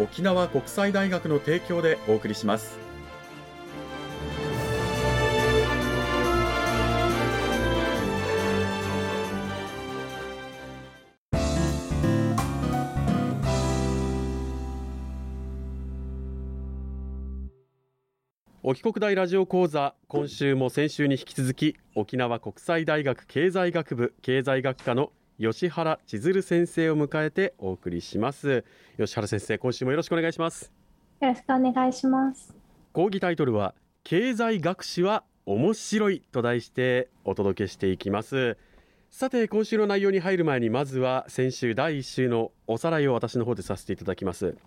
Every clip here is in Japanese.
沖縄国際大学の提供でお送りします。沖国大ラジオ講座今週も先週に引き続き沖縄国際大学経済学部経済学科の吉原千鶴先生を迎えてお送りします。吉原先生今週もよろしくお願いします。よろしくお願いします。講義タイトルは経済学史は面白いと題してお届けしていきます。さて今週の内容に入る前にまずは先週第1週のおさらいを私の方でさせていただきます。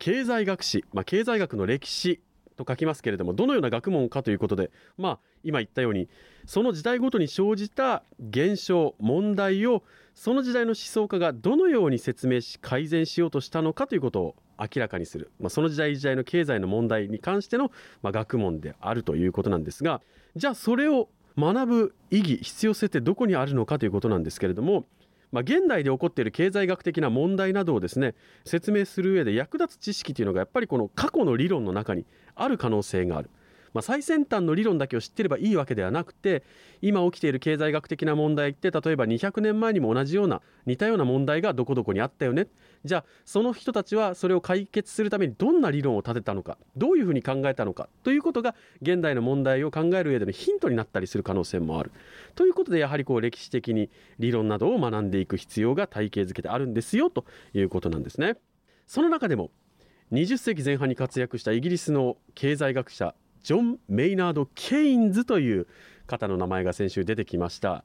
経済学史、まあ、経済学の歴史と書きますけれどもどのような学問かということでまあ今言ったようにその時代ごとに生じた現象問題をその時代の思想家がどのように説明し改善しようとしたのかということを明らかにする、まあ、その時代時代の経済の問題に関しての、まあ、学問であるということなんですがじゃあそれを学ぶ意義必要性ってどこにあるのかということなんですけれどもまあ、現代で起こっている経済学的な問題などをですね説明する上で役立つ知識というのがやっぱりこの過去の理論の中にある可能性がある。まあ、最先端の理論だけを知ってればいいわけではなくて今起きている経済学的な問題って例えば200年前にも同じような似たような問題がどこどこにあったよねじゃあその人たちはそれを解決するためにどんな理論を立てたのかどういうふうに考えたのかということが現代の問題を考える上でのヒントになったりする可能性もあるということでやはりこう歴史的に理論などを学んでいく必要が体系づけてあるんですよということなんですね。その中でも20世紀前半に活躍したイギリスの経済学者ジョン・メイナード・ケインズという方の名前が先週出てきました。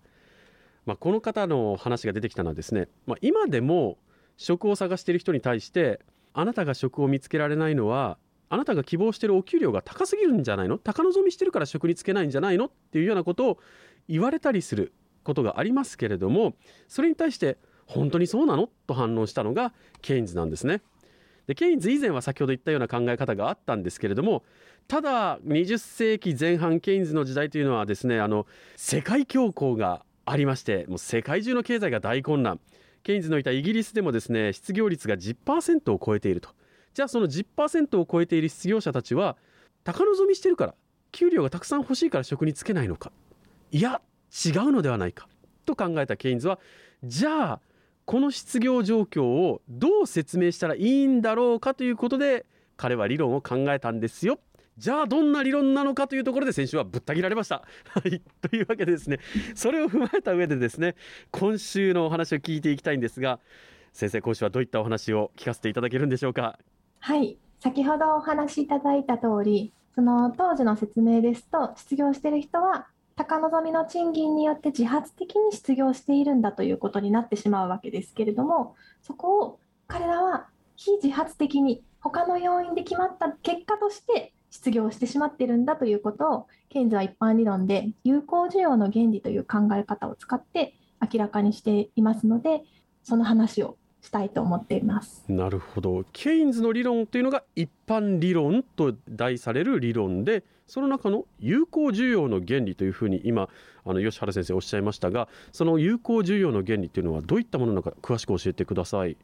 まあ、この方の話が出てきたのはですね、まあ、今でも職を探している人に対してあなたが職を見つけられないのはあなたが希望してるお給料が高すぎるんじゃないの？高望みしてるから職に就けないんじゃないの？っていうようなことを言われたりすることがありますけれどもそれに対して本当にそうなの？と反論したのがケインズなんですね。でケインズ以前は先ほど言ったような考え方があったんですけれどもただ20世紀前半ケインズの時代というのはですねあの世界恐慌がありましてもう世界中の経済が大混乱。ケインズのいたイギリスでもですね失業率が10%を超えていると。じゃあその10%を超えている失業者たちは高望みしてるから給料がたくさん欲しいから職に就けないのか。いや違うのではないか。と考えたケインズはじゃあこの失業状況をどう説明したらいいんだろうかということで彼は理論を考えたんですよじゃあどんな理論なのかというところで先週はぶった切られました。はい、というわけでですねそれを踏まえた上でですね今週のお話を聞いていきたいんですが先生今週はどういったお話を聞かせていただけるんでしょうか？はい先ほどお話しいただいた通りその当時の説明ですと失業している人は高望みの賃金によって自発的に失業しているんだということになってしまうわけですけれどもそこを彼らは非自発的に他の要因で決まった結果として失業してしまっているんだということをケインズは一般理論で有効需要の原理という考え方を使って明らかにしていますのでその話をしたいと思っています。なるほど。ケインズの理論というのが一般理論と題される理論でその中の有効需要の原理というふうに今あの吉原先生おっしゃいましたがその有効需要の原理というのはどういったものなのか詳しく教えてください。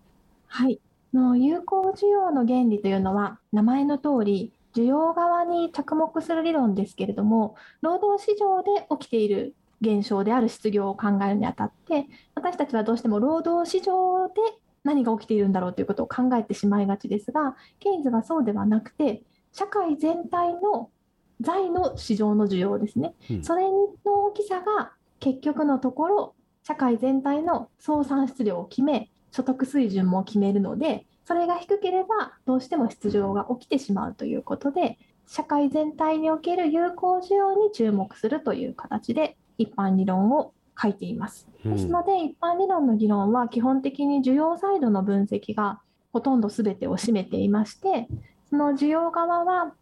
はい。の有効需要の原理というのは名前の通り需要側に着目する理論ですけれども労働市場で起きている現象である失業を考えるにあたって私たちはどうしても労働市場で何が起きているんだろうということを考えてしまいがちですがケインズはそうではなくて社会全体の財の市場の需要ですね、うん。それの大きさが結局のところ社会全体の総産出量を決め所得水準も決めるのでそれが低ければどうしても出場が起きてしまうということで社会全体における有効需要に注目するという形で一般理論を書いています。うん。ですので一般理論の議論は基本的に需要サイドの分析がほとんど全てを占めていましてその需要側は、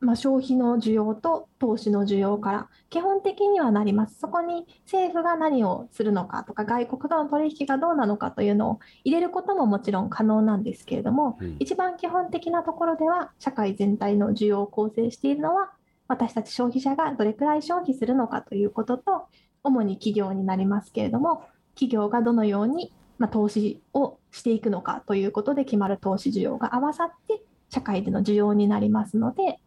まあ、消費の需要と投資の需要から基本的にはなります。そこに政府が何をするのかとか外国との取引がどうなのかというのを入れることももちろん可能なんですけれどもうん。一番基本的なところでは社会全体の需要を構成しているのは私たち消費者がどれくらい消費するのかということと主に企業になりますけれども企業がどのように、ま、投資をしていくのかということで決まる投資需要が合わさって社会での需要になりますので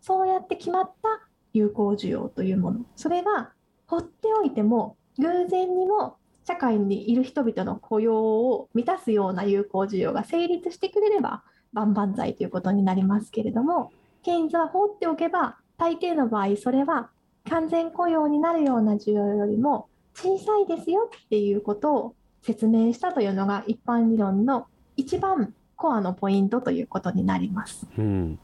そうやって決まった有効需要というもの。それが放っておいても偶然にも社会にいる人々の雇用を満たすような有効需要が成立してくれれば万々歳ということになりますけれどもケインズは放っておけば大抵の場合それは完全雇用になるような需要よりも小さいですよっていうことを説明したというのが一般理論の一番コアのポイントということになります。うん、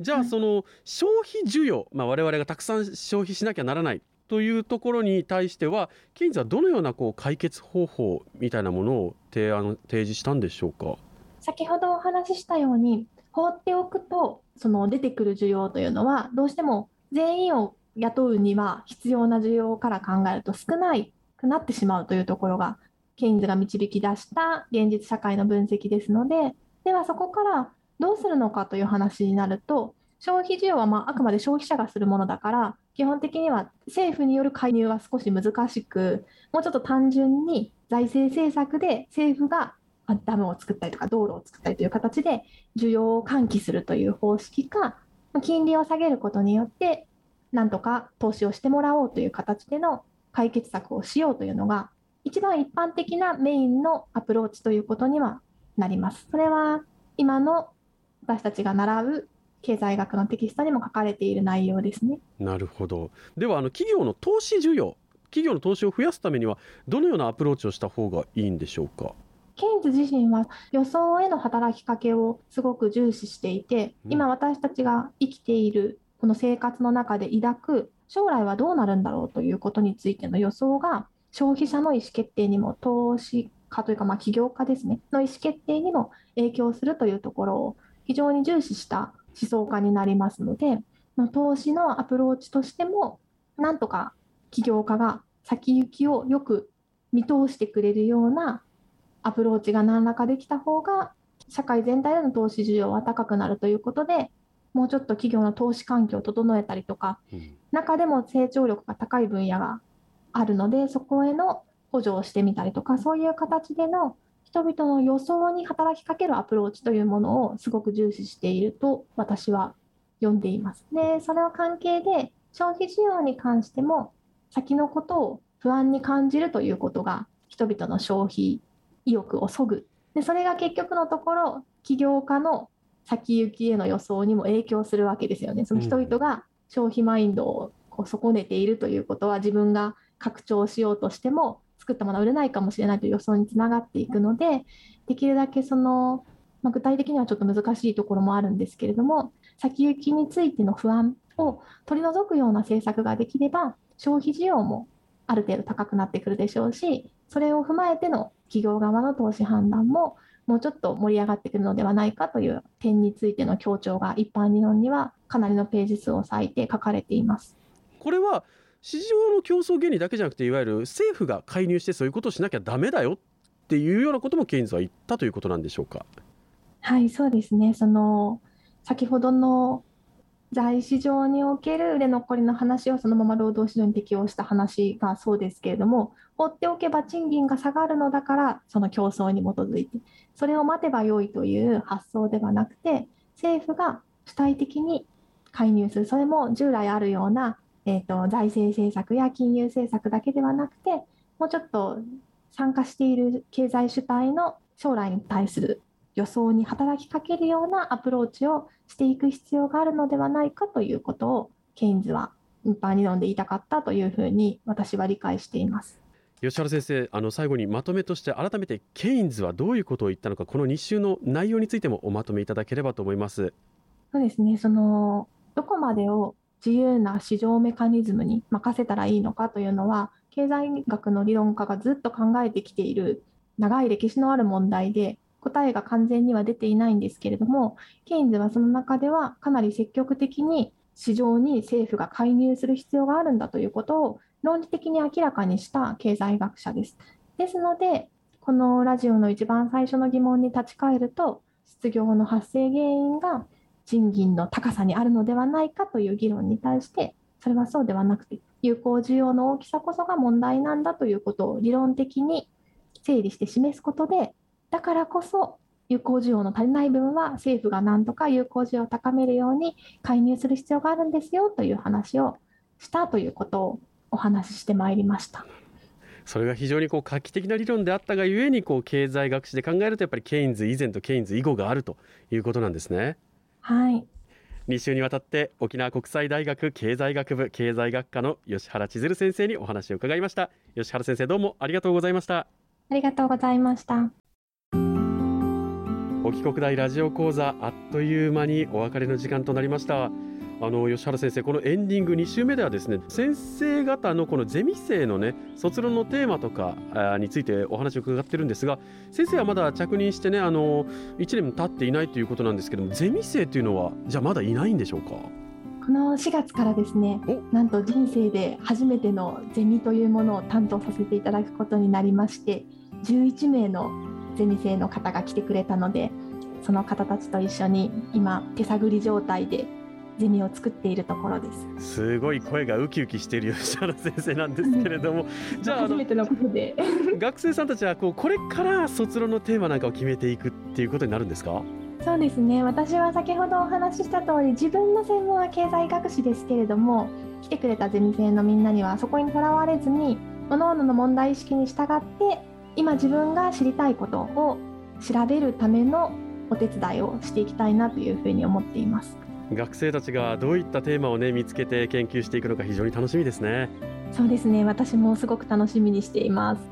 じゃあはいその消費需要、まあ、我々がたくさん消費しなきゃならないというところに対してはケインズはどのようなこう解決方法みたいなものを提案提示したんでしょうか？先ほどお話ししたように放っておくとその出てくる需要というのはどうしても全員を雇うには必要な需要から考えると少なくなってしまうというところがケインズが導き出した現実社会の分析ですのでではそこからどうするのかという話になると消費需要はまあくまで消費者がするものだから基本的には政府による介入は少し難しくもうちょっと単純に財政政策で政府がダムを作ったりとか道路を作ったりという形で需要を喚起するという方式か金利を下げることによってなんとか投資をしてもらおうという形での解決策をしようというのが一番一般的なメインのアプローチということにはなります。それは今の私たちが習う経済学のテキストにも書かれている内容ですね。なるほどではあの企業の投資需要企業の投資を増やすためにはどのようなアプローチをした方がいいんでしょうか？ケインズ自身は予想への働きかけをすごく重視していて、今私たちが生きているこの生活の中で抱く将来はどうなるんだろうということについての予想が消費者の意思決定にも投資家というかまあ起業家ですね。の意思決定にも影響するというところを非常に重視した思想家になりますので、投資のアプローチとしてもなんとか起業家が先行きをよく見通してくれるようなアプローチが何らかできた方が社会全体での投資需要は高くなるということでもうちょっと企業の投資環境を整えたりとかうん中でも成長力が高い分野があるのでそこへの補助をしてみたりとかそういう形での人々の予想に働きかけるアプローチというものをすごく重視していると私は読んでいます。でそれの関係で消費需要に関しても先のことを不安に感じるということが人々の消費意欲をそぐでそれが結局のところ起業家の先行きへの予想にも影響するわけですよね。その人々が消費マインドをこう損ねているということは自分が拡張しようとしても作ったものは売れないかもしれないという予想につながっていくのでできるだけその、まあ、具体的にはちょっと難しいところもあるんですけれども先行きについての不安を取り除くような政策ができれば消費需要もある程度高くなってくるでしょうしそれを踏まえての企業側の投資判断ももうちょっと盛り上がってくるのではないかという点についての強調が一般理論にはかなりのページ数を割いて書かれています。これは市場の競争原理だけじゃなくていわゆる政府が介入してそういうことをしなきゃダメだよっていうようなこともケインズは言ったということなんでしょうか？はい、そうですね。その先ほどの在市場における売れ残りの話をそのまま労働市場に適用した話がそうですけれども、放っておけば賃金が下がるのだから、その競争に基づいて、それを待てばよいという発想ではなくて、政府が主体的に介入する、それも従来あるような、えー、と財政政策や金融政策だけではなくて、もうちょっと参加している経済主体の将来に対する予想に働きかけるようなアプローチをしていく必要があるのではないかということをケインズは一般理論で言いたかったというふうに私は理解しています。吉原先生あの最後にまとめとして改めてケインズはどういうことを言ったのかこの日週の内容についてもおまとめいただければと思いますそうですねそのどこまでを自由な市場メカニズムに任せたらいいのかというのは経済学の理論家がずっと考えてきている長い歴史のある問題で答えが完全には出ていないんですけれどもケインズはその中ではかなり積極的に市場に政府が介入する必要があるんだということを論理的に明らかにした経済学者です。ですので、このラジオの一番最初の疑問に立ち返ると、失業の発生原因が賃金の高さにあるのではないかという議論に対して、それはそうではなくて、有効需要の大きさこそが問題なんだということを理論的に整理して示すことで、だからこそ有効需要の足りない分は政府がなんとか有効需要を高めるように介入する必要があるんですよという話をしたということをお話ししてまいりました。それが非常にこう画期的な理論であったがゆえにこう経済学史で考えるとやっぱりケインズ以前とケインズ以後があるということなんですね。はい2週にわたって沖縄国際大学経済学部経済学科の吉原千鶴先生にお話を伺いました吉原先生どうもありがとうございましたありがとうございました沖国大ラジオ講座あっという間にお別れの時間となりました。あの吉原先生このエンディング2週目ではですね先生方のこのゼミ生のね卒論のテーマとかについてお話を伺ってるんですが先生はまだ着任してねあの1年も経っていないということなんですけどもゼミ生というのはじゃあまだいないんでしょうか？この4月からですねなんと人生で初めてのゼミというものを担当させていただくことになりまして11名のゼミ生の方が来てくれたのでその方たちと一緒に今手探り状態でゼミを作っているところです。すごい声がウキウキしている吉原先生なんですけれども。じゃあ初めてのことで。学生さんたちはこうこれから卒論のテーマなんかを決めていくっていうことになるんですか？そうですね。私は先ほどお話しした通り自分の専門は経済学史ですけれども来てくれたゼミ生のみんなにはそこにとらわれずに各々の問題意識に従って今自分が知りたいことを調べるためのお手伝いをしていきたいなというふうに思っています。学生たちがどういったテーマをね見つけて研究していくのか非常に楽しみですね。そうですね私もすごく楽しみにしています。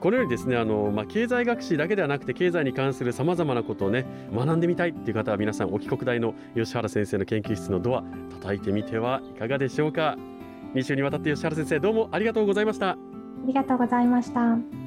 このようにですねあの、まあ、経済学史だけではなくて経済に関するさまざまなことをね学んでみたいっていう方は皆さん沖国大の吉原先生の研究室のドア叩いてみてはいかがでしょうか。2週にわたって吉原先生どうもありがとうございました。ありがとうございました